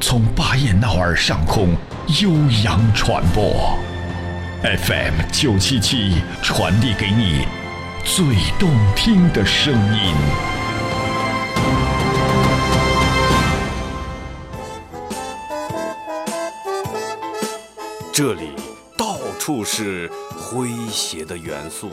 从巴彦淖尔上空。悠扬传播，FM 九七七传递给你最动听的声音。这里到处是诙谐的元素，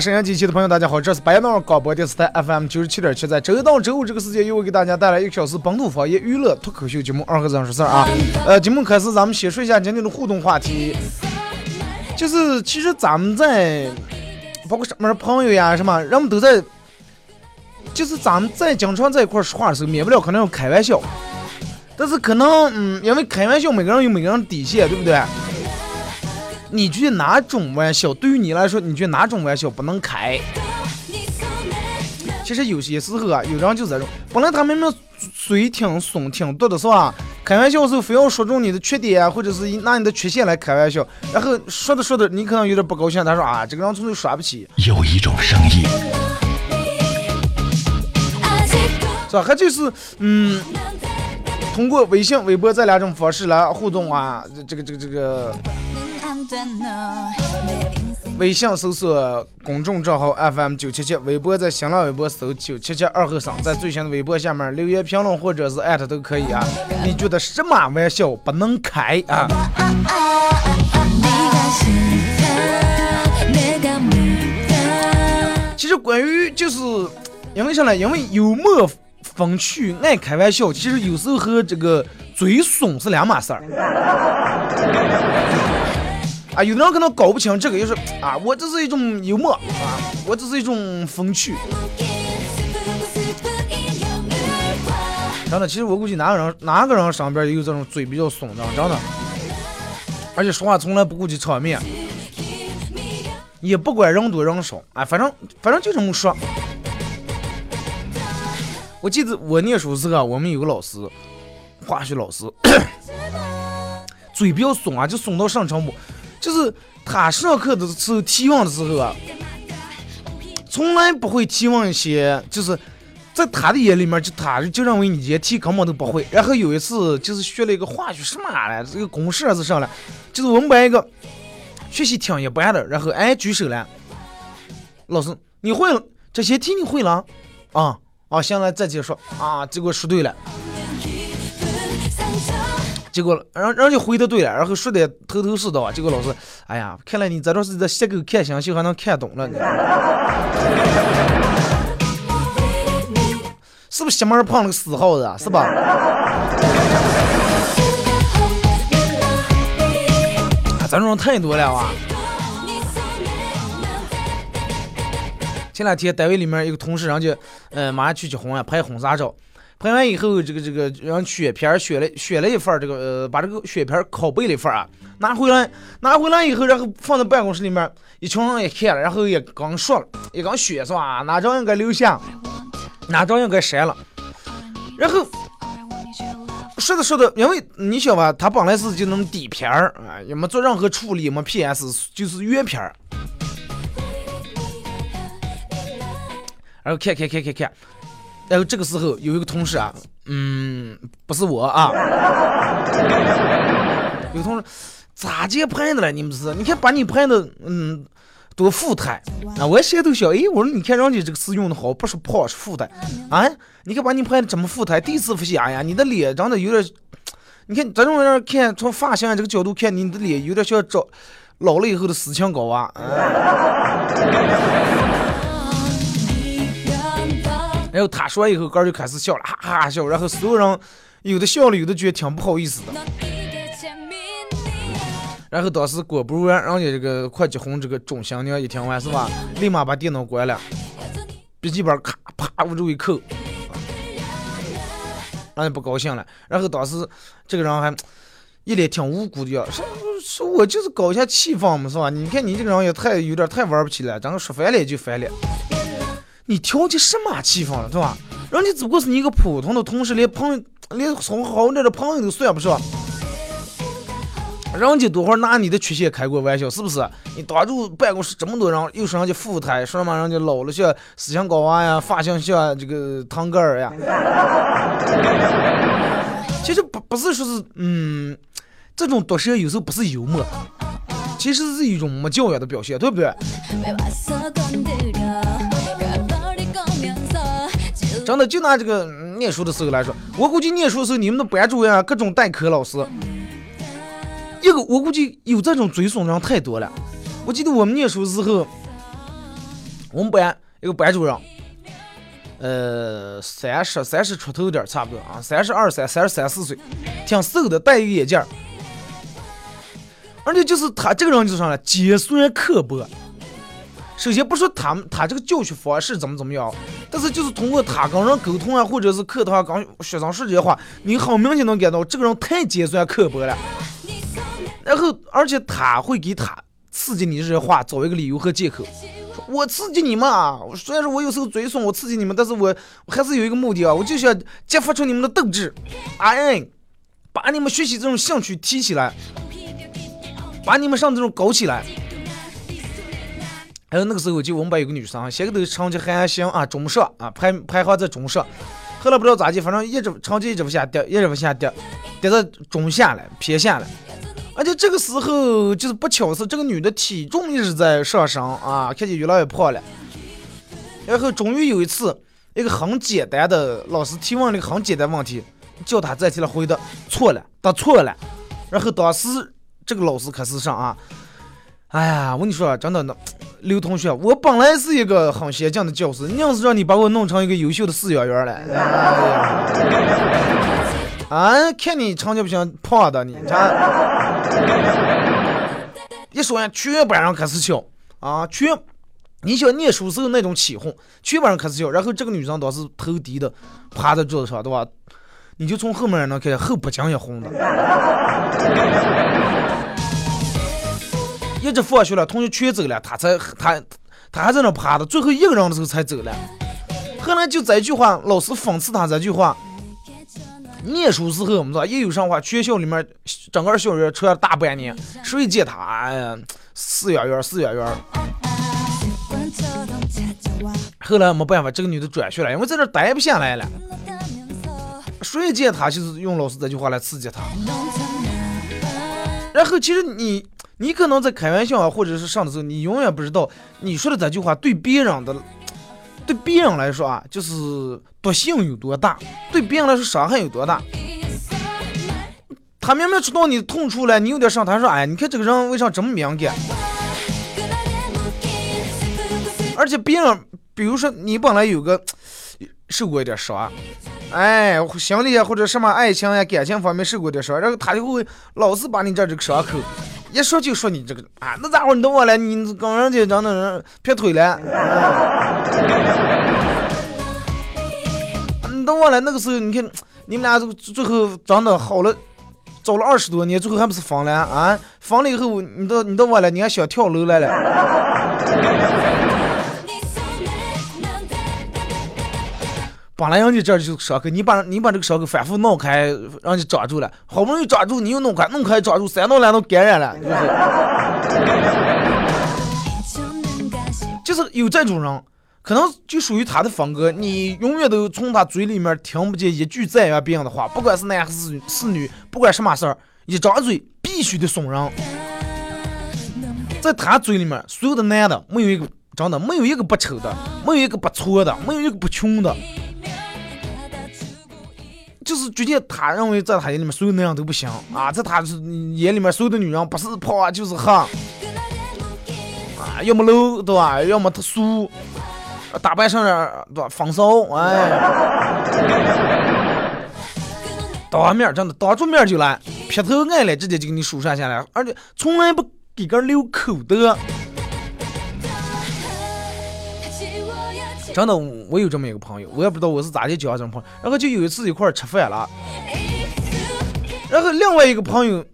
沈阳机器的朋友，大家好，这是白杨淖广播电视台 FM 九十七点七，在周一到周五这个时间，又会给大家带来一个小时本土方言娱乐脱口秀节目《二和尚说事儿》啊。呃，节目开始，咱们先说一下今天的互动话题，就是其实咱们在包括什么朋友呀，什么人们都在，就是咱们在经常在一块说话的时候，免不了可能要开玩笑，但是可能嗯，因为开玩笑，每个人有每个人的底线，对不对？你觉得哪种玩笑对于你来说，你觉得哪种玩笑不能开？其实有些时候啊，有人就这种，本来他明明嘴挺松挺毒的是吧？开玩笑的时候非要说中你的缺点，或者是拿你的缺陷来开玩笑，然后说着说着你可能有点不高兴，他说啊，这个人从头耍不起。有一种声音，是吧？还就是嗯，通过微信、微博这两种方式来互动啊，这个这个这个。微信搜索公众账号 FM 九七七，微博在新浪微博搜九七七二后生，在最新的微博下面留言评论或者是艾特都可以啊。你觉得什么玩笑不能开啊？其实关于就是因为啥呢？因为幽默风趣爱开玩笑，其实有时候和这个嘴损是两码事儿。啊，有的人可能搞不清这个，就是啊，我这是一种幽默啊，我这是一种风趣。真的，其实我估计哪个人哪个人上边也有这种嘴比较松的，真的，而且说话从来不顾及场面，也不管人多人少，啊，反正反正就这么说。我记得我念书时候，我们有个老师，化学老师，嘴比较松啊，就松到上程度。就是他上课的时候提问的时候啊，从来不会提问一些，就是在他的眼里面，就他就认为你这些题根本都不会。然后有一次就是学了一个化学什么来，这个公式还是啥了，就是我们班一个学习挺一般的，然后哎举手了，老师你会这些题你会了啊啊，行了再接着说啊，结果说对了。结果，然人家回的对了，然后说的头头是道啊。结果老师，哎呀，看来你这段是在写狗看星星，还能看懂了呢。是不是西门碰了个死耗子啊？是吧？咱这种太多了啊！前两天单位里面一个同事，人家，嗯，马上去结婚呀，拍婚纱照。拍完以后，这个这个让选片选了选了一份这个呃，把这个选片拷贝了一份啊，拿回来拿回来以后，然后放在办公室里面，一群人也看了，然后也刚说了，也刚选是吧？哪张应该留下，哪张应该删了。然后说着说着，因为你晓得吧，它本来是就那种底片儿啊，也没做任何处理，也没 PS，就是原片儿。然后看看看看看，然后这个时候有一个同事啊，嗯，不是我啊，有同事咋接拍的了？你们是？你看把你拍的，嗯，多富态啊！我现在都想，哎，我说你看人家这个词用的好，不是胖是富态啊！你看把你拍的这么富态，第一次发现，哎呀，你的脸长得有点，你看咱这种人看从发型这个角度看，你的脸有点像找老了以后的思强高啊。然后他说完以后，哥就开始笑了，哈哈笑。然后所有人有的笑了，有的觉得挺不好意思的。然后当时果不然，人家这个快结婚这个钟新娘一听完是吧，立马把电脑关了，笔记本咔啪往这一扣，人家不高兴了。然后当时这个人还一脸挺无辜的样，说说我就是搞一下气氛嘛，是吧？你看你这个人也太有点太玩不起了，咱说翻脸就翻脸。你调起什么气氛了，对吧？人家只不过是你一个普通的同事，连朋友，连从好点的朋友都算不上。人家多会拿你的缺陷开过玩笑，是不是？你当住办公室这么多人，又说人家富态，说什么人家老了像思想高娃呀，发型像这个腾格尔呀。其实不不是说是，嗯，这种毒舌有时候不是幽默，其实是一种没教养的表现，对不对？真的，就拿这个念书的时候来说，我估计念书的时候，你们的班主任啊，各种代课老师，一个我估计有这种追送人太多了。我记得我们念书时候，我们班一个班主任，呃，三十三十出头点差不多啊，三十二三、三十三四岁，挺瘦的，戴一个眼镜而且就是他这个人就是啥呢，尖酸刻薄。首先不说他们他这个教学方式怎么怎么样，但是就是通过他跟人沟通啊，或者是课堂跟学生说这些话，你很明显能感到这个人太尖酸刻薄了。然后，而且他会给他刺激你这些话找一个理由和借口，我刺激你们啊，虽然说我有时候嘴损，我刺激你们，但是我我还是有一个目的啊，我就想激发出你们的斗志，哎，把你们学习这种兴趣提起来，把你们上这种搞起来。还有那个时候，就我们班有个女生，先个都成绩还行啊，中上啊，排排行在中上。后来不知道咋地，反正一直成绩一直往下掉，一直往下掉，跌到中下了，偏下了。而且这个时候就是不巧是这个女的体重一直在上升啊，看见越来越胖了。然后终于有一次，一个很简单的老师提问了一个很简单问题，叫她再起来回答错了，答错了。然后当时这个老师开始上啊，哎呀，我跟你说真的那。刘同学，我本来是一个很先进的教师，硬是让你把我弄成一个优秀的饲养员了。啊，看你成绩不行，胖的你，看一说完，全班人开始笑啊，全，你想念书时候那种起哄，全班人开始笑。然后这个女生当时头低的趴在桌子上，对吧？你就从后面能看见后脖颈也红的。一直放学了，同学全走了，他才他他还在那趴着，最后一个人的时候才走了。后来就这句话，老师讽刺他这句话。念书时候，我们说一有啥话，学校里面整个校园传大半年，谁见他？哎呀，饲养员，饲养员。后来没办法，这个女的转学了，因为在这待不下来了。谁见他就是用老师这句话来刺激他。然后其实你。你可能在开玩笑啊，或者是上的时候，你永远不知道你说的这句话对别人的，对别人来说啊，就是毒性有多大，对别人来说伤害有多大。他明明知道你痛处了，你有点伤，他说：“哎，你看这个人为啥这么敏感？”而且别人，比如说你本来有个受过一点伤，哎，心理啊或者什么爱情呀、感情方面受过点伤，然后他就会老是把你这这个伤口。一说就说你这个啊，那咋会你都忘了，你跟人家讲那人劈腿了，你都忘了那个时候，你看你们俩这个最后长得好了，找了二十多年，最后还不是分了啊？分了以后，你都你都忘了，你还想跳楼来了？本来人家这儿就是伤口，你把你把这个伤口反复弄开，让你抓住了，好不容易抓住，你又弄开，弄开抓住，三弄两都感染了，就是。就是有这种人，可能就属于他的风格，你永远都从他嘴里面听不见一句赞扬别人的话，不管是男还是是女，不管什么事儿，一张嘴必须得损人，在他嘴里面，所有的男的没有一个。真的没有一个不丑的，没有一个不错的，没有一个不穷的，就是觉得他认为在他眼里面所有男人都不行啊，在他眼里面所有的女人不是胖就是黑，啊，要么 low 对吧？要么特俗，打扮上点对吧？风骚哎，当面真的当着面就来劈头爱脸直接就给你数算下来，而且从来不给个留口德。真的，我有这么一个朋友，我也不知道我是咋的交这种朋友。然后就有一次一块吃饭了，然后另外一个朋友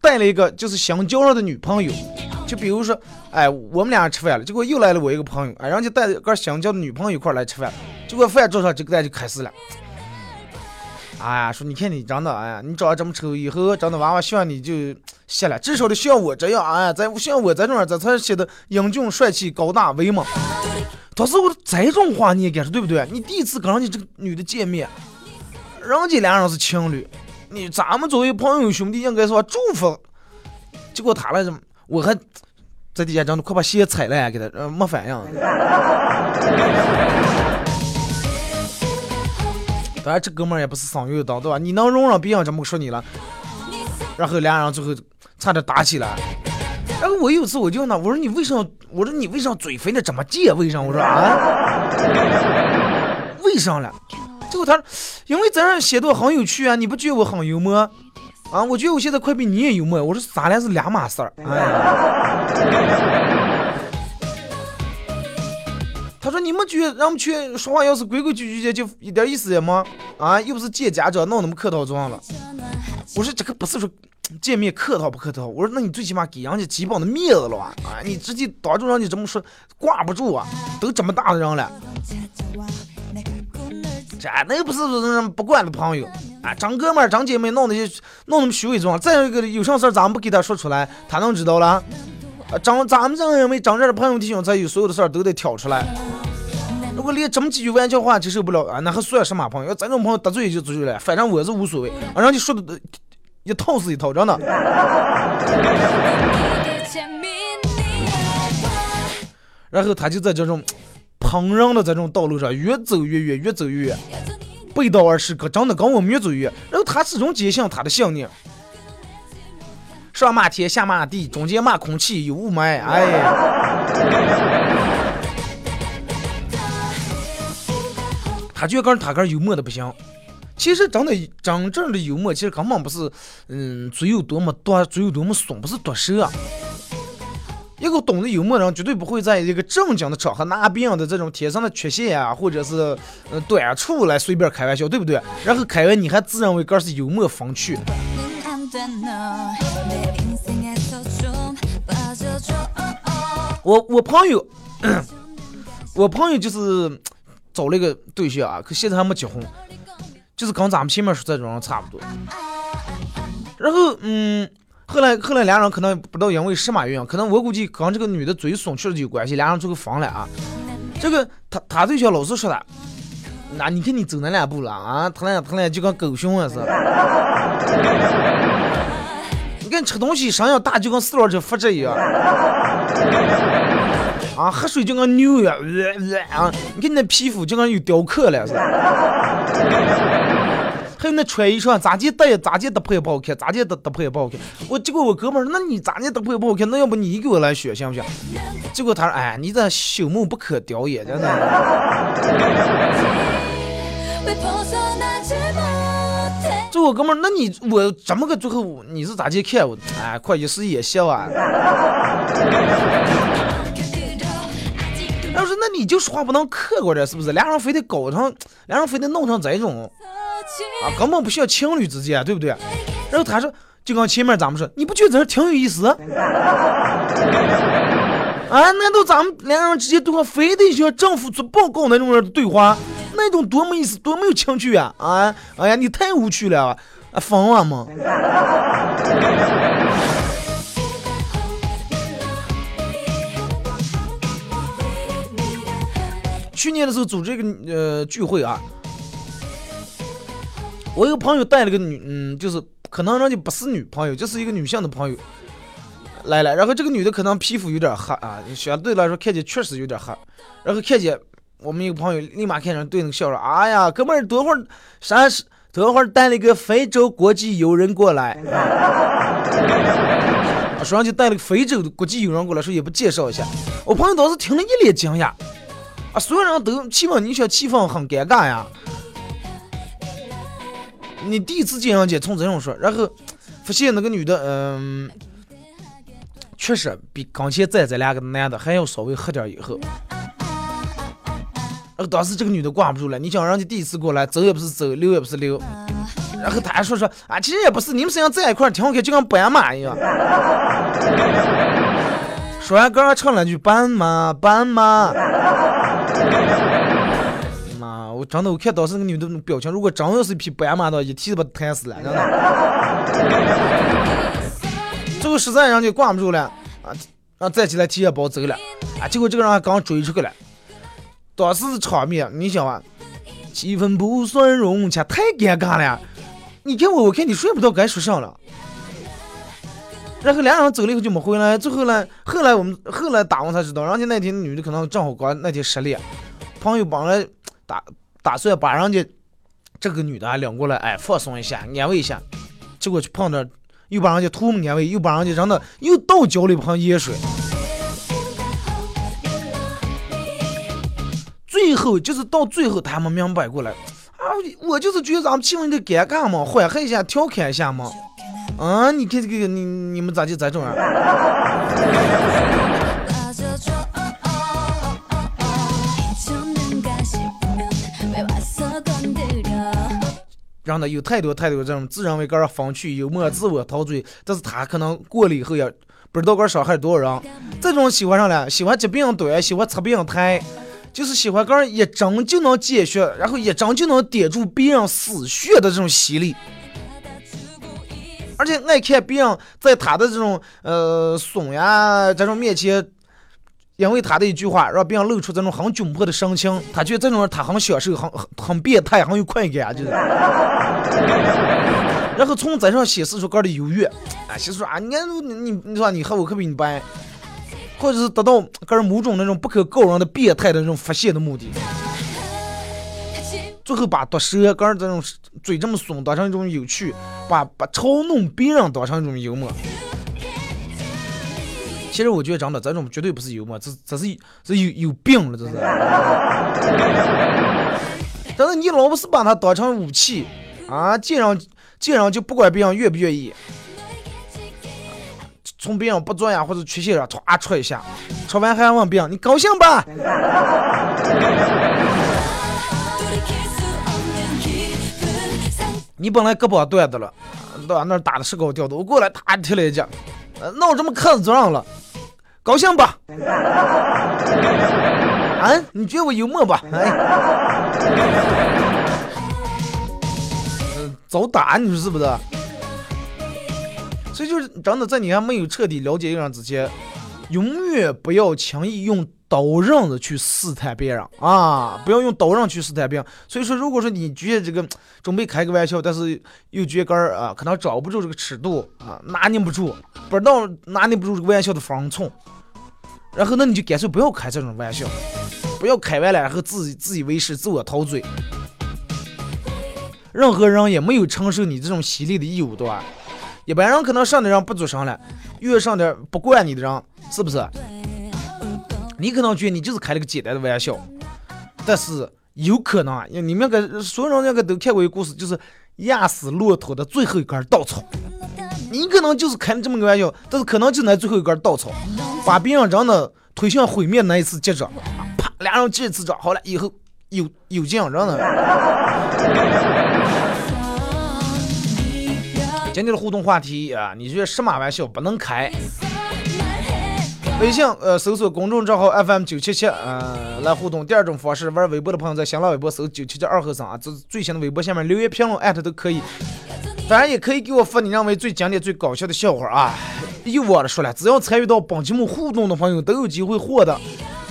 带了一个就是新交上的女朋友，就比如说，哎，我们俩人吃饭了，结果又来了我一个朋友，哎，人家带着个新交的女朋友一块来吃饭，结果饭桌上这个蛋就开始了。哎呀，说你看你长得，哎呀，你长得这么丑，以后长得娃娃像你就谢了，至少得像我这样，哎，呀，咱像我这种，这才显得英俊帅气、高大威猛。当时我这种话你也敢说对不对？你第一次跟人家这个女的见面，人家俩人是情侣，你咱们作为朋友兄弟应该说祝福。结果他那什我还在底下讲的快把鞋踩了，给他呃没反应。当然这哥们儿也不是省油的灯，对吧？你能容忍别人这么说你了？然后俩人最后差点打起来。然后我有次我就问他，我说你为什么？我说你为什么嘴肥的这么贱？为什么？我说啊，为啥了？结果他说，因为咱俩写的很有趣啊，你不觉得我很幽默啊？我觉得我现在快比你也幽默。我说咱俩是两码事儿。他说你们觉得让我们去说话要是规规矩矩的就一点意思也没啊？又不是见家长闹那么客套状了。我说这个不是说。见面客套不客套？我说那你最起码给人家基本的面子了吧？啊，你直接当着人家这么说，挂不住啊！都这么大的人了，这那又不是不惯的朋友啊！张哥们儿、张姐妹弄那些弄那么虚伪装，再有一个有啥事儿咱们不给他说出来，他能知道了？啊，张咱们这样认为，张这的朋友弟兄才有所有的事儿都得挑出来。如果连这么几句玩笑话接受不了啊，那还算什么朋友？咱这种朋友得罪也就得罪了，反正我是无所谓啊，人家说的。一套是一套，真的。然后他就在这种烹饪的这种道路上越走越远，越走越远，背道而驰，可真的跟我们越走越远。然后他始终坚信他的信念：上骂天，下骂地，中间骂空气有雾霾。哎，他觉得他个幽默的不行。其实真的真正的幽默，其实根本不是，嗯，嘴有多么多，嘴有多么损，不是毒舌。一个懂得幽默的人，绝对不会在一个正经的场合拿别人的这种天生的缺陷啊，或者是呃短处来随便开玩笑，对不对？然后开完你还自认为个是幽默风趣。我我朋友，我朋友就是找了一个对象啊，可现在还没结婚。就是跟咱们前面说这种人差不多，然后嗯，后来后来两人可能不知道因为什么原因，可能我估计跟这个女的嘴损确实有关系，两人最后分了啊。这个他他对象老是说他，那你看你走那两步了啊，他俩他俩就跟狗熊似的。你看吃东西声音大就跟四轮车发车一样，啊，喝水就跟牛一样，啊，你看你那皮肤就跟有雕刻了是吧。还有那穿衣裳，咋地搭咋地搭配也不好看，咋地搭搭配也不好看。我结果我哥们儿，那你咋地搭配也不好看？那要不你给我来选行不行？结果他说，哎，你这朽木不可雕也，真的。这我哥们儿，那你我怎么个最后你是咋地看我？哎，快一时也笑啊。你就说话不能客观点，是不是？俩人非得搞成，俩人非得弄成这种。啊，根本不需要情侣之间，对不对？然后他说，就跟前面咱们说，你不觉得这挺有意思？啊，难道咱们两人之间对话非得需要政府做报告那种人对话？那种多没意思，多没有情趣啊！啊，哎呀，你太无趣了，啊，疯了吗？去年的时候组织一个呃聚会啊，我一个朋友带了个女，嗯，就是可能人家不是女朋友，就是一个女性的朋友来了。然后这个女的可能皮肤有点黑啊，相对来说看起来确实有点黑。然后看见我们一个朋友立马看上对那个笑说：“哎呀，哥们儿，等会儿啥是？多会儿带了个非洲国际友人过来。”说上去带了个非洲国际友人过来，说也不介绍一下。我朋友当时听了一脸惊讶。啊！所有人都气氛，你说气氛很尴尬呀。你第一次见人家从这种说，然后发现那个女的，嗯，确实比刚才在这两个男的还要稍微黑点以后。然后当时这个女的挂不住了，你想人家第一次过来，走也不是走，溜也不是溜。然后他还说说啊，其实也不是，你们身上在一块挺好看，就跟斑马一样。说完，刚刚唱了句斑马，斑马。我真的我看当时那个女的表情，如果真要是一匹白马的，一踢就把弹死了，真的。最后实在人家挂不住了，啊，然后再起来提着包走了，啊，结果这个人还刚追出去了。当时场面，你想啊，气氛不算融洽，太尴尬了。你看我，我看你睡不到该说啥了。然后两人走了以后就没回来。最后呢，后来我们后来打完才知道，人家那天女的可能正好刚那天失恋，朋友帮来打打算把人家这个女的还领过来，哎，放松一下，安慰一下。结果去碰到，又把人家图么安慰，又把人家扔到又倒浇了一盆盐水。最后就是到最后他们明白过来，啊，我就是觉得咱们气氛有点尴尬嘛，缓和一下，调侃一下嘛。啊！你看这个，你你们咋就这种啊？让他有太多太多这种自认为个儿风趣幽默、自我陶醉，但是他可能过了以后也不知道个伤害多少人。这种喜欢上了，喜欢疾病短，喜欢测病态，就是喜欢个儿一针就能见血，然后一针就能点住别人死穴的这种吸力。而且爱看别人在他的这种呃怂呀这种面前，因为他的一句话让别人露出这种很窘迫的神情，他觉得这种人他很享受，很很很变态，很有快感，就是。然后从这上显示出个人的优越，啊，显示出啊，你你你你说你和我可比你掰，或者是得到个人某种那种不可告人的变态的那种发泄的目的。最后把毒舌，跟这种嘴这么损当成一种有趣，把把嘲弄别人当成一种幽默。其实我觉得真的，这种绝对不是幽默，这这是这有有病了，这是。但是你老不是把它当成武器啊？见人见人就不管别人愿不愿意，从别人不做呀或者缺陷上唰戳一下，戳完还问别人你高兴吧？你本来胳膊断的了，到那打的石膏掉的，我过来，他踢了一脚，那我这么磕子上了，高兴吧？啊，你觉得我幽默吧？哎，早打，你说是不是？所以就是真的，在你还没有彻底了解一个人之前，永远不要轻易用。刀刃子去试探别人啊！不要用刀刃去试探别人。所以说，如果说你觉得这个准备开个玩笑，但是又觉得啊，可能掌握不住这个尺度啊，拿捏不住，不知道拿捏不住这个玩笑的分寸，然后那你就干脆不要开这种玩笑，不要开完了然后自己自以为是、自我陶醉。任何人也没有承受你这种犀利的义务，对吧？一般人可能上的人不做声了，遇上点不惯你的人，是不是？你可能觉得你就是开了个简单的玩笑，但是有可能啊，你们那个所有人应该都看过一个故事，就是压死骆驼的最后一根稻草。你可能就是开了这么个玩笑，但是可能就那最后一根稻草，把别人真的推向毁灭那一次接着，啪，俩人接一次着，好了，以后有有这样人了。今天的互动话题啊，你觉得什么玩笑不能开？微信呃搜索公众账号 FM 九七七，嗯来互动。第二种方式，玩微博的朋友在新浪微博搜九七七二和尚啊，这最新的微博下面留言评论艾特都可以。当然也可以给我发你认为最经典、最搞笑的笑话啊！又忘了说了，只要参与到本节目互动的朋友都有机会获得，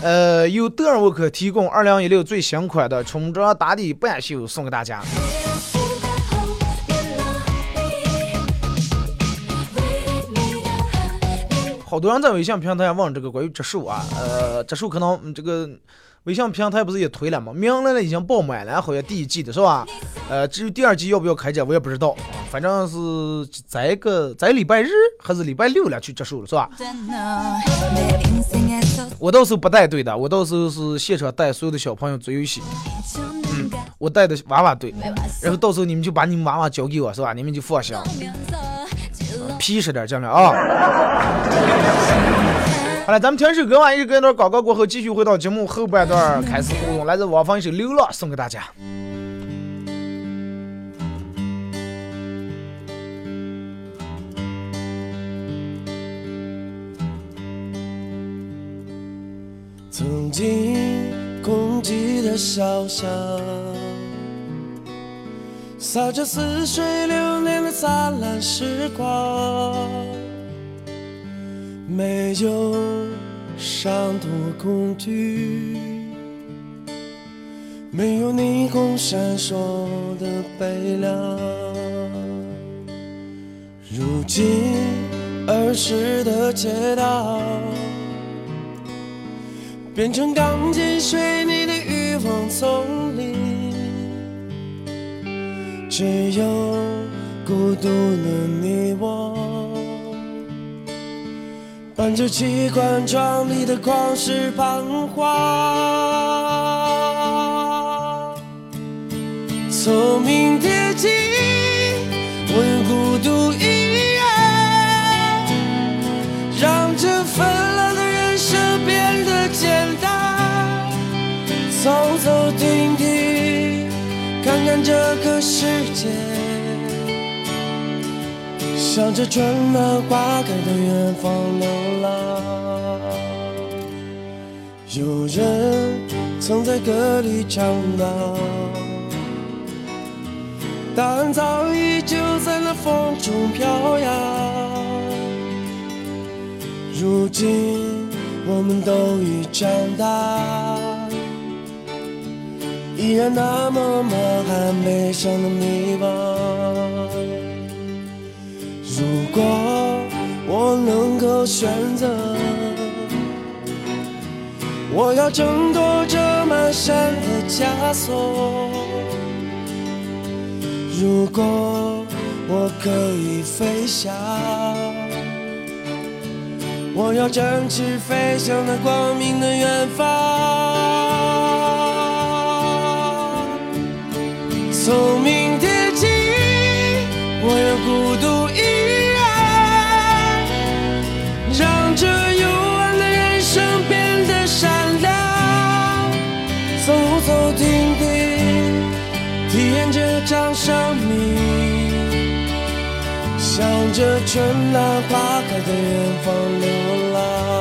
呃，由德尔沃克提供二零一六最新款的冲装打底半袖送给大家。好多人在微信平台问这个关于植树啊，呃，植树可能这个微信平台不是也推了吗？明来了已经爆满了，好像第一季的是吧？呃，至于第二季要不要开展，我也不知道，反正是在一个在礼拜日还是礼拜六了去植树了，是吧？我到时候不带队的，我到时候是现场带所有的小朋友做游戏，嗯，我带的娃娃队，然后到时候你们就把你们娃娃交给我，是吧？你们就放心。皮实点，讲了啊！好了，咱们听首歌完，一首歌一段广告过后，继续回到节目后半段开始互动。来自王芳一首《流浪》送给大家。曾经空寂的小巷。洒着似水流年的灿烂时光，没有伤痛和恐惧，没有霓虹闪烁的悲凉。如今儿时的街道，变成钢筋水泥的欲望丛。只有孤独的你我，伴着机关窗里的旷世彷徨。聪明铁骑，我用孤独一人，让这纷乱的人生变得简单。走走停停，这个世界，向着春暖花开的远方流浪。有人曾在歌里唱到，答案早已就在那风中飘扬。如今我们都已长大。依然那么满含悲伤的迷惘。如果我能够选择，我要挣脱这满身的枷锁。如果我可以飞翔，我要展翅飞向那光明的远方。聪明天起，我要孤独一人，让这幽暗的人生变得闪亮。走走停停，体验这场生命，向着春暖花开的远方流浪。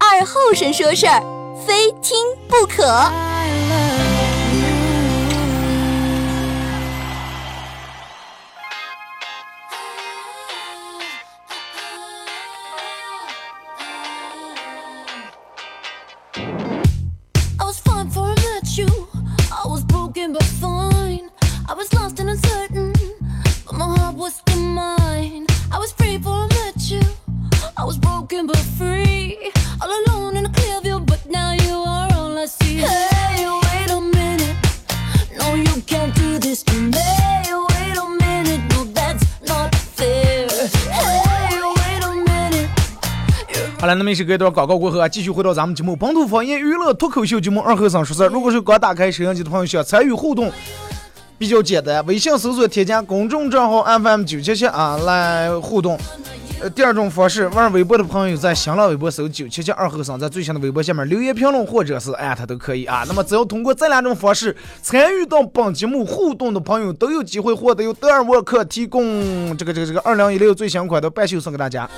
二后生说事儿，非听不可。好了，那么也是隔一段广告过后啊，继续回到咱们节目本土方言娱乐脱口秀节目二和尚说事儿。如果是刚打开摄像机的朋友，想参与互动，比较简单，微信搜索添加公众账号 FM 九七七啊来互动。呃，第二种方式，玩微博的朋友在新浪微博搜九七七二后生，在最新的微博下面留言评论或者是艾特都可以啊。那么只要通过这两种方式参与到本节目互动的朋友，都有机会获得由德尔沃克提供这个这个这个二零一六最新款的半袖送给大家。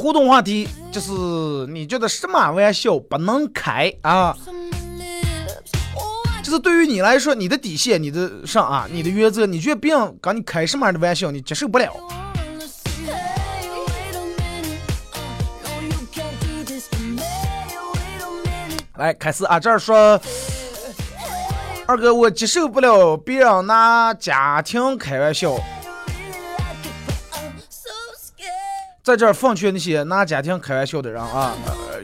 互动话题就是你觉得什么玩笑不能开啊？就是对于你来说，你的底线、你的上啊、你的原则，你觉得别跟你开什么样的玩笑，你接受不了。来，开始啊，这儿说，二哥，我接受不了别人拿家庭开玩笑，在这儿奉劝那些拿家庭开玩笑的人啊，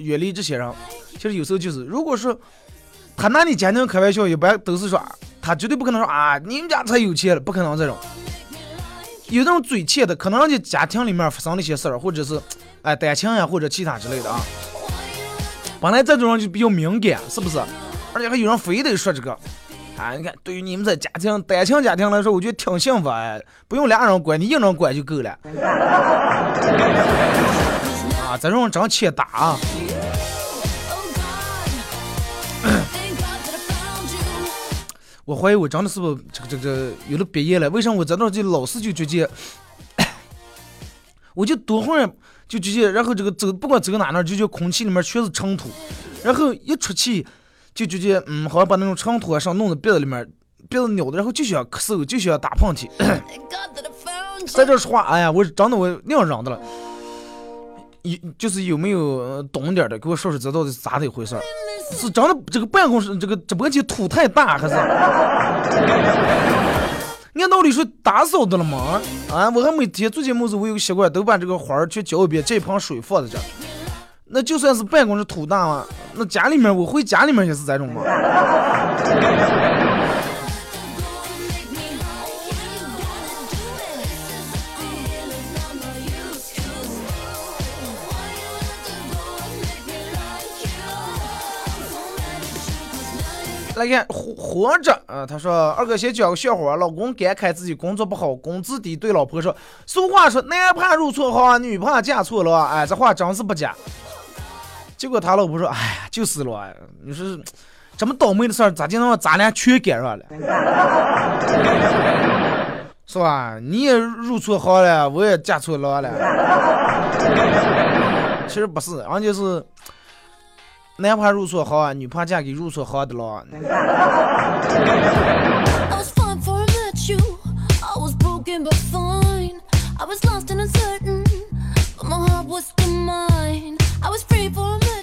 远离这些人。其实有时候就是，如果说他拿你家庭开玩笑，一般都是说他绝对不可能说啊，你们家才有钱了，不可能这种。有那种嘴欠的，可能人家家庭里面发生了一些事儿，或者是哎单亲呀，或者其他之类的啊。本来这种人就比较敏感，是不是？而且还有人非得说这个，啊，你看，对于你们这家庭单亲家庭来说，我觉得挺幸福哎，不用俩人管，你一人管就够了。啊，这种人真欠打！我怀疑我真的是不是这个这个有了鼻炎了？为啥我在那儿就老是就觉得，我就多会儿就直接，然后这个走不管走哪哪，就觉空气里面全是尘土，然后一出气就直接嗯，好像把那种尘土啊上弄到鼻子里面，鼻子扭的，然后就想咳嗽，就想打喷嚏。在这说话，哎呀，我真的我那样嚷的了。有就是有没有呃懂点的，给我说说这到底是咋的一回事儿？是真的这个办公室这个直播间土太大，还是？按道理说打扫的了吗？啊，我还每天做节目时，我有个习惯，都把这个花儿去浇一遍，这一盆水放在这儿。那就算是办公室土大嘛，那家里面我回家里面也是这种嘛。来看活活着啊，他说二哥先讲个笑话，老公感慨自己工作不好，工资低，对老婆说，俗话说男怕入错行，女怕嫁错郎，哎，这话真是不假。结果他老婆说，哎呀，就是了，你说这么倒霉的事儿，咋就能咱俩全赶上了？是吧？你也入错行了，我也嫁错郎了。其实不是，人家是男怕入错行，女怕嫁给入错行的了。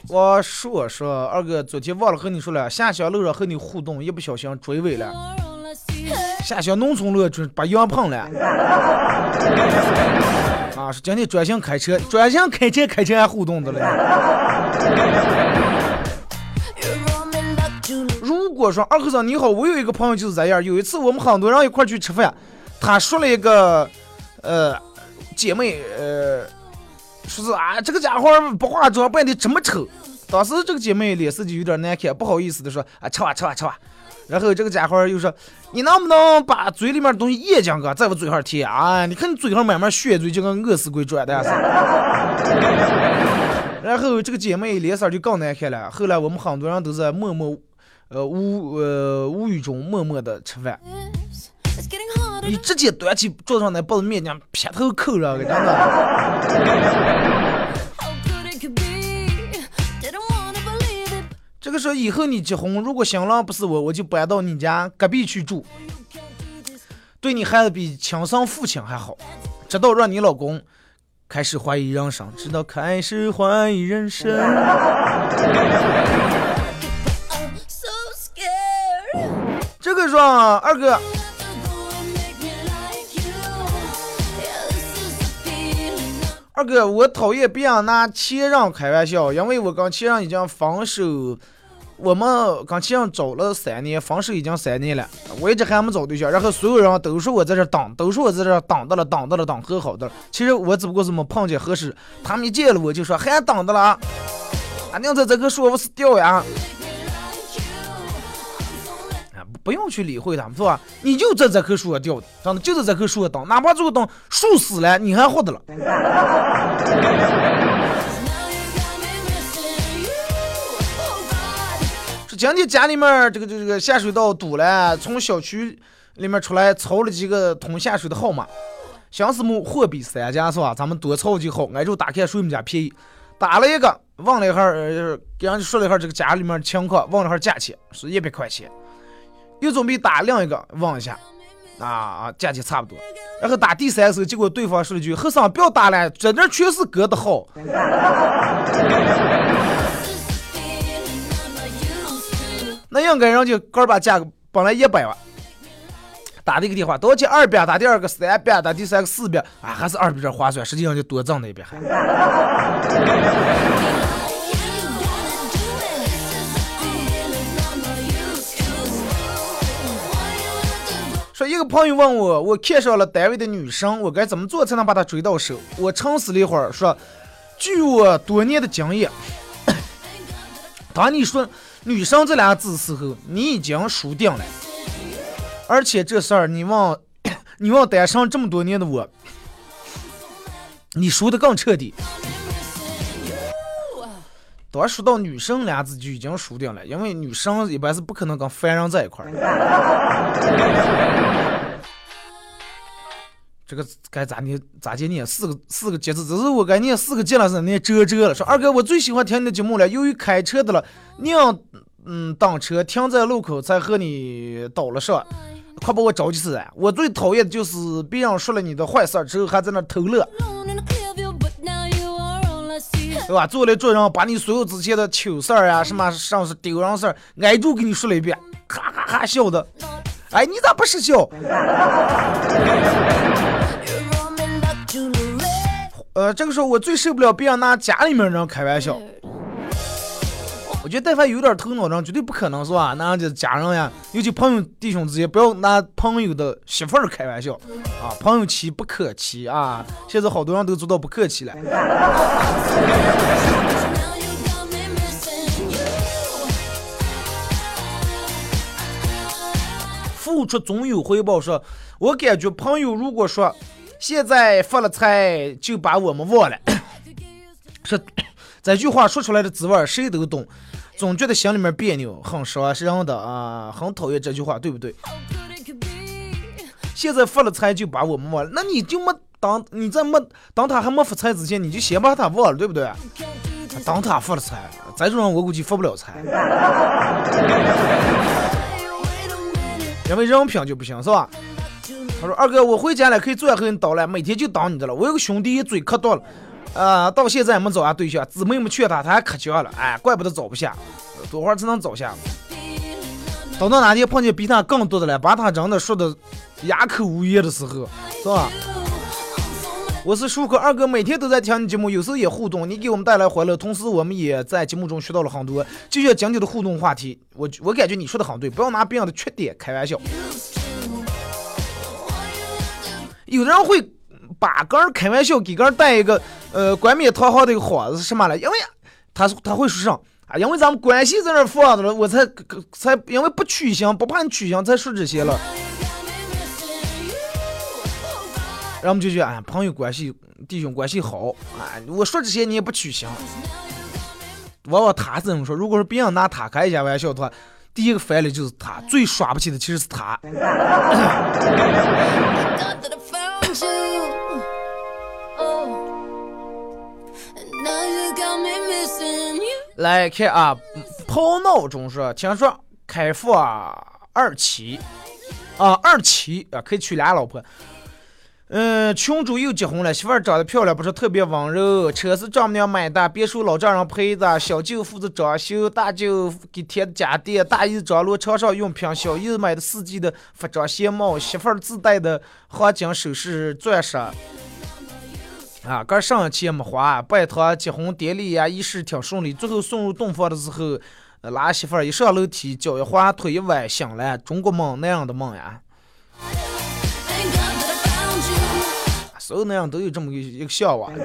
我说说二哥，昨天忘了和你说了，下乡路上和你互动，一不小心追尾了。下乡农村路就把羊碰了。啊，是今天专心开车，专心开车，开车还互动的了。如果说二和尚你好，我有一个朋友就是这样。有一次我们很多人一块去吃饭，他说了一个，呃，姐妹，呃，说是啊，这个家伙不化妆扮的这么丑。当时这个姐妹脸色就有点难看，不好意思的说啊，吃吧吃吧吃吧。然后这个家伙又说，你能不能把嘴里面的东西咽进去，在我嘴上贴啊？你看你嘴上慢慢血嘴，就跟饿死鬼转的似的。然后这个姐妹脸色就更难看了。后来我们很多人都在默默，呃无呃无语中默默的吃饭。你直接端起桌上那包子面浆劈头扣上，真的。这个时候以后你结婚，如果新郎不是我，我就搬到你家隔壁去住，对你孩子比亲生父亲还好，直到让你老公开始怀疑人生，直到开始怀疑人生。Is the feeling of 二哥，我讨厌别人拿前任开玩笑，因为我跟前任已经分手，我们跟前任找了三年，分手已经三年了，我一直还没找对象，然后所有人都说我在这等，都说我在这等到了，等到了，等很好的。其实我只不过是没碰见合适，他们一见了我就说还等的了啊，俺娘在这个说我是掉呀。不不用去理会他们，是吧？你就在这棵树上吊的，真的就在这棵树上等，哪怕这个等树死了，你还活着了。Oh. 是今天家里面这个这个这个下水道堵了，从小区里面出来抄了几个通下水的号码，相思木货比三家是吧？咱们多抄几个号，挨着打开谁们家便宜，打了一个，问了一下，呃，给人家说了一下这个家里面情况，问了一下价钱是一百块钱，又准备打另一个，问一下，啊啊，价钱差不多，然后打第三次，结果对方说了句：“和尚不要打了，这这全是哥的号。”那应该人家哥把价格本来一百万，打了一个电话，多少钱？二百，打第二个三百，打第三个四百，啊，还是二百这划算，实际上就多挣了一百还。一个朋友问我，我看上了单位的女生，我该怎么做才能把她追到手？我沉思了一会儿，说，据我多年的经验，当你说“女生”这俩字时候，你已经输定了。而且这事儿，你问，你问单身这么多年的我，你输的更彻底。当说到女生俩字就已经输定了，因为女生一般是不可能跟凡人在一块儿。这个该咋念咋接念？四个四个节字，只是我该念四个节了，是念遮遮了。说二哥，我最喜欢听你的节目了，由于开车的了，宁嗯等车停在路口才和你倒了上，快把我着急死了！我最讨厌的就是别人说了你的坏事儿之后还在那偷乐。对吧？坐来坐上，把你所有之前的糗事儿啊，什么上是丢人事儿，挨住给你说了一遍，哈哈哈笑的。哎，你咋不是笑？呃，这个时候我最受不了别人拿家里面人开玩笑。我觉得但凡有点头脑的人，绝对不可能是吧？拿人家家人呀，尤其朋友弟兄之间，不要拿朋友的媳妇儿开玩笑啊！朋友妻不可欺啊！现在好多人都做到不客气了。付出总有回报说，我感觉朋友如果说现在发了财就把我们忘了，说 这句话说出来的滋味儿谁都懂，总觉得心里面别扭，很伤人的啊，很讨厌这句话，对不对.现在发了财就把我们忘了，那你就没当你在没当他还没发财之前，你就先把他忘了，对不对？当他发了财，这种人我估计发不了财，因为人品就不行，是吧？他说二哥，我回家了，可以坐下和你叨了，每天就当你的了。我有个兄弟嘴可多了，啊、到现在也没找下对象，姊妹们劝他，他还可犟了，哎，怪不得找不下，多会儿才能找下？等到哪天碰见比他更多的了，把他真的说的哑口无言的时候，是吧？我是舒克二哥，每天都在听你节目，有时候也互动，你给我们带来欢乐，同时我们也在节目中学到了很多。就像讲你的互动话题，我我感觉你说的很对，不要拿别人的缺点开玩笑。有的人会把个人开玩笑，给个人带一个呃冠冕堂皇的一个幌子是什么了？因为他他会说上啊，因为咱们关系在那儿放着了，我才才因为不取向，不怕你取向才说这些了。然后我们就觉得，哎，朋友关系、弟兄关系好，哎，我说这些你也不取向。往往他是这么说，如果说别人拿他开一下玩笑的话，第一个反应就是他，最耍不起的其实是他。来看啊，跑闹中说，听说开放二期啊，二期啊，可以娶俩老婆。嗯，群主又结婚了，媳妇儿长得漂亮，不是特别温柔，车是丈母娘买的，别墅老丈人陪着，小舅负责装修，大舅给添的家电，大姨张罗床上用品，小姨买的四季的服装鞋帽，媳妇儿自带的黄金首饰钻石。啊，个上钱也没花，拜堂结婚典礼呀、仪式挺顺利。最后送入洞房的时候，拉媳妇儿一上楼梯，脚一滑，腿一崴，醒了，中国梦那样的梦呀，所有那样都有这么一个笑话。Thank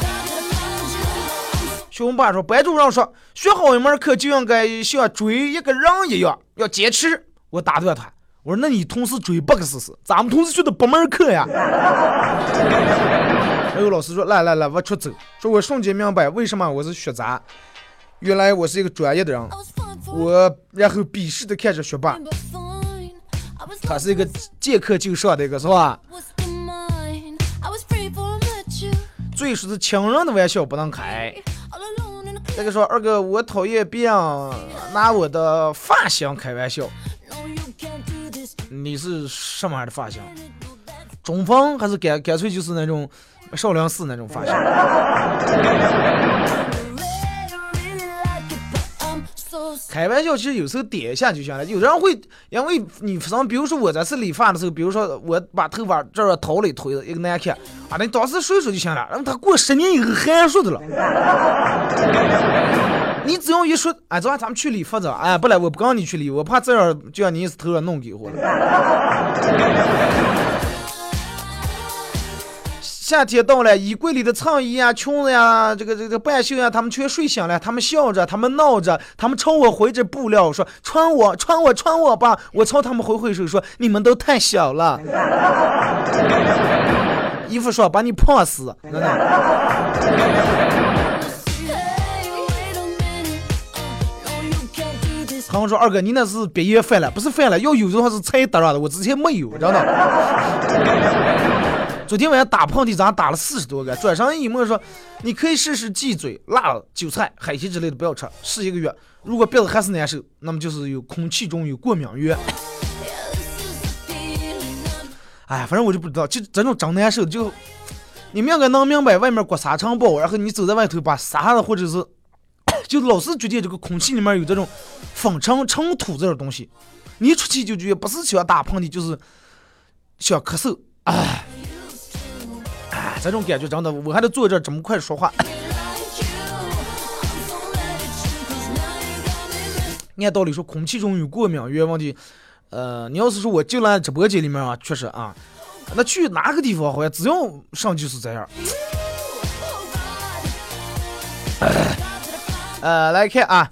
God that I found you. 熊爸说，班主任说，学好一门课就应该像追一个人一样，要坚持。我打断他，我说，那你同时追八个试试？咱们同时学的八门课呀。然后老师说，来来来，我出走，说我瞬间明白为什么我是学渣，原来我是一个专业的人。我然后鄙视的看着学霸，他是一个见课就上的一个是吧？最说是情人的玩笑不能开。All alone in a 这个说二哥，我讨厌别人拿我的发型开玩笑。你是什么样的发型？中分还是干干脆就是那种少林寺那种发型 开玩笑，其实有时候点一下就行了。有的人会因为你上，比如说我在这理发的时候，比如说我把头发这儿头里推的一个难看啊，那当时说一说就行了。然后他过十年以后还说的了。你只要一说，哎，走啊，咱们去理发去。哎，不来，我不跟你去理，我怕这样就让你一次头上弄给我了。夏天到了，衣柜里的衬衣呀、裙子呀、这个这个半袖呀，他们全睡醒了，他们笑着，他们闹着，他们朝我挥着布料说：“穿我，穿我，穿我吧！”我朝他们挥挥手说：“你们都太小了。”衣服说：“把你胖死！” Do this. 他们说：“二哥，你那是别业犯了，不是犯了，要有的话是菜得上的，我之前没有，知道吗？” 昨天晚上打喷嚏，咱打了四十多个。转上一摸说：“你可以试试鸡嘴、辣、韭菜、海鲜之类的，不要吃，试一个月。如果鼻子还是难受，那么就是有空气中有过敏源。哎呀，反正我就不知道，就这种真难受，就你们应该能明白，外面刮沙尘暴，然后你走在外头把沙子或者是，就老是觉得这个空气里面有这种粉尘、尘土这种东西，你一出去就觉得不是想打喷嚏，就是想咳嗽，哎。哎，这种感觉真的，我还得坐这儿这么快说话。按道理说，空气中有过敏源问题，呃，你要是说我进来直播间里面啊，确实啊，那去哪个地方好像只要上就是这样。呃，来看啊，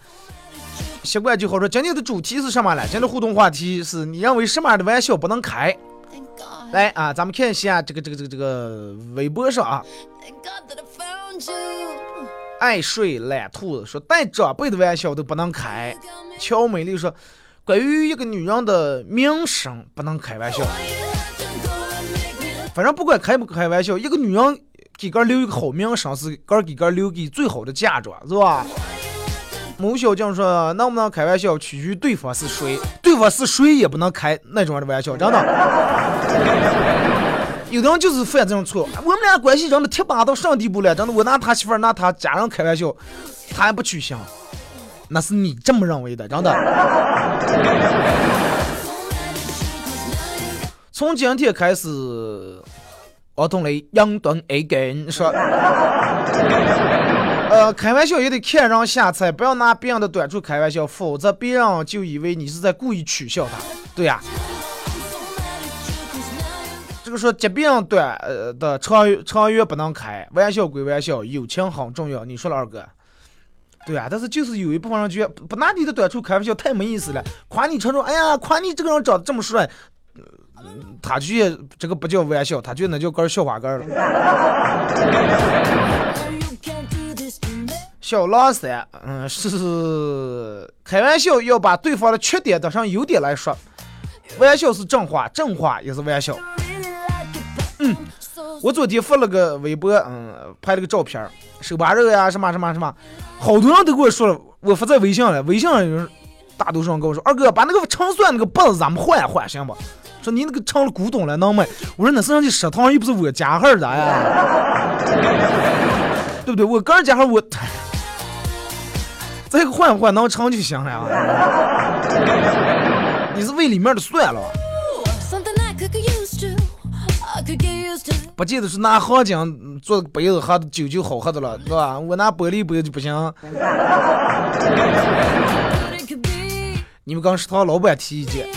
习惯就好说。今天的主题是什么呢？今天的互动话题是你认为什么样的玩笑不能开？来啊，咱们看一下这个这个这个这个微博上啊，爱睡懒兔子说带长辈的玩笑都不能开。乔美丽说：“关于一个女人的名声不能开玩笑，反正不管开不开玩笑，一个女人给个留一个好名声是个给个留给最好的嫁妆，是吧？某小将说能不能开玩笑，取决于对方是谁，对方是谁也不能开那种的玩笑，真的。有的人就是犯这种错，我们俩关系真的铁板到上地步了，真的，我拿他媳妇儿拿他家人开玩笑，他还不取消，那是你这么认为的，真的。从今天开始，儿童雷杨顿 again 说，呃，开玩笑也得看人下菜，不要拿别人的短处开玩笑，否则别人就以为你是在故意取笑他。对呀、这个说疾病短呃的长长远不能开，玩笑归玩笑，友情很重要。你说了二哥，对啊，但是就是有一部分人觉得不拿你的短处开玩笑太没意思了，夸你长处，哎呀，夸你这个人长得这么帅，呃他觉得这个不叫玩笑，他就那叫根笑话根儿了。小狼三，嗯，是开玩笑要把对方的缺点当成优点来说，玩笑是正话，正话也是玩笑。嗯我昨天发了个微博，嗯，拍了个照片，手把肉呀，什么什么什么，好多人都跟我说了，我发在微信了，微信上有人大多数人跟我说，二哥把那个盛蒜那个把子咱们换换行不？说你那个成了古董了，能卖？我说那是人家食堂，又不是我家孩儿的呀，对不对？我个人家孩儿我，这个换一换能成就行了呀。你是胃里面的蒜了吧.不记得是拿黄金嗯做的杯子喝的酒就好喝的了，是吧？我拿玻璃杯就不行。你们刚食堂老板提意见.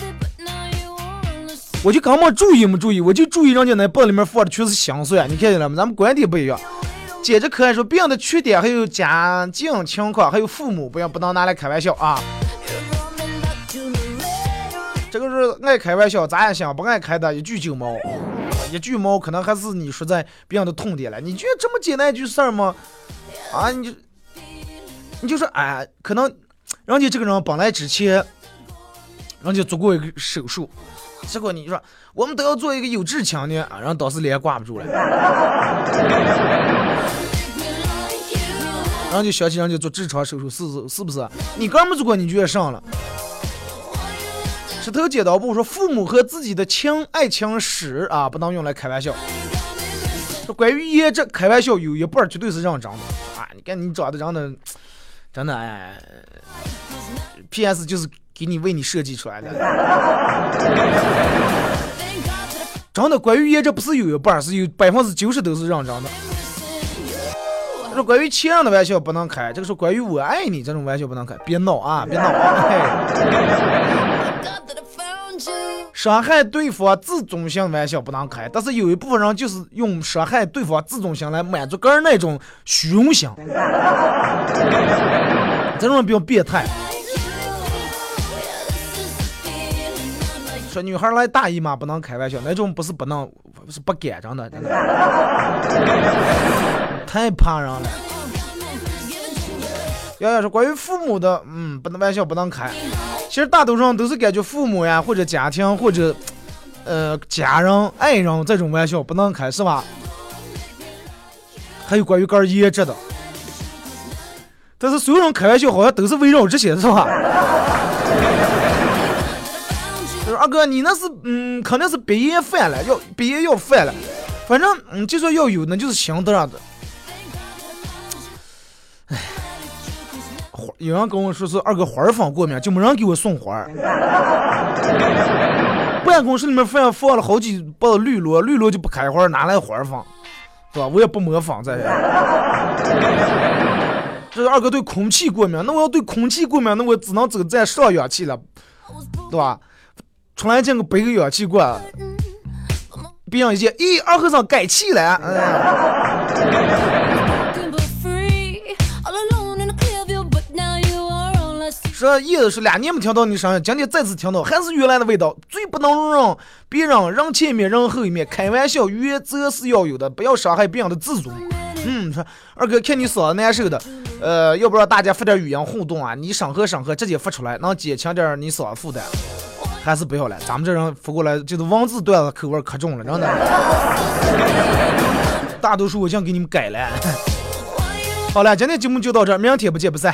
我就刚没注意没注意，我就注意人家那包里面放的全是香蒜，你看见了吗？咱们观点不一样。接着可爱说，别人的缺点还有家境情况，还有父母，不要不能拿来开玩笑啊。这个是爱开玩笑，咱也想不爱开的一句九毛，一句毛可能还是你说在别人的痛点了。你觉得这么简单一句事儿吗？啊，你就你就说哎，可能人家这个人本来之前人家做过一个手术，结果你说我们都要做一个有志青年啊，然后当时脸挂不住了，然后就想起人家做痔疮手术是是是不是？你刚没做过，你就要上了。石头剪刀布说，父母和自己的情爱情史啊，不能用来开玩笑。说关于颜值，开玩笑有一半绝对是认真的啊！你看你长得真的，真的哎，P.S. 就是给你为你设计出来的。真的，关于颜值不是有一半儿，是有百分之九十都是认真的。他说关于钱上的玩笑不能开，这个是关于我爱你这种玩笑不能开，别闹啊，别闹啊！伤害对方自尊心玩笑不能开，但是有一部分人就是用伤害对方自尊心来满足个人那种虚荣心，这种人比较变态。说女孩来大姨妈不能开玩笑，那种不是不能，是不敢，真的真的，太怕人了。瑶瑶说关于父母的，嗯，不能玩笑不能开。其实大多数人都是感觉父母呀，或者家庭，或者呃家人、爱人这种玩笑不能开，是吧？还有关于个人颜值的，但是所有人开玩笑好像都是围绕这些，是吧？就是二哥，你那是嗯，肯定是鼻炎犯了，要鼻炎要犯了，反正嗯，就说要有，那就是行得上的。花有人跟我说是二哥花儿粉过敏，就没人给我送花儿。办公室里面放放了好几包绿萝，绿萝就不开花，哪来花儿粉？是吧？我也不模仿这样。这是二哥对空气过敏，那我要对空气过敏，那我只能走在上氧气了，对吧？出来见个背个氧气罐，别人一见，咦，二和尚改气了，哎。Broken but free. All alone in a clear view, but now you are all I see. 说意思是两年没听到你声音，今天再次听到，还是原来的味道。最不能容忍别人人前面人后面开玩笑，原则是要有的，不要伤害别人的自尊。嗯，说二哥看你嗓子难受的，呃，要不让大家发点语音互动啊？你审核审核直接发出来，能减轻点你嗓子负担。还是不要了，咱们这人服过来就是王字段子口味可重了，真的。大多数我已经给你们改了。好了，今天节目就到这儿，明天不见不散。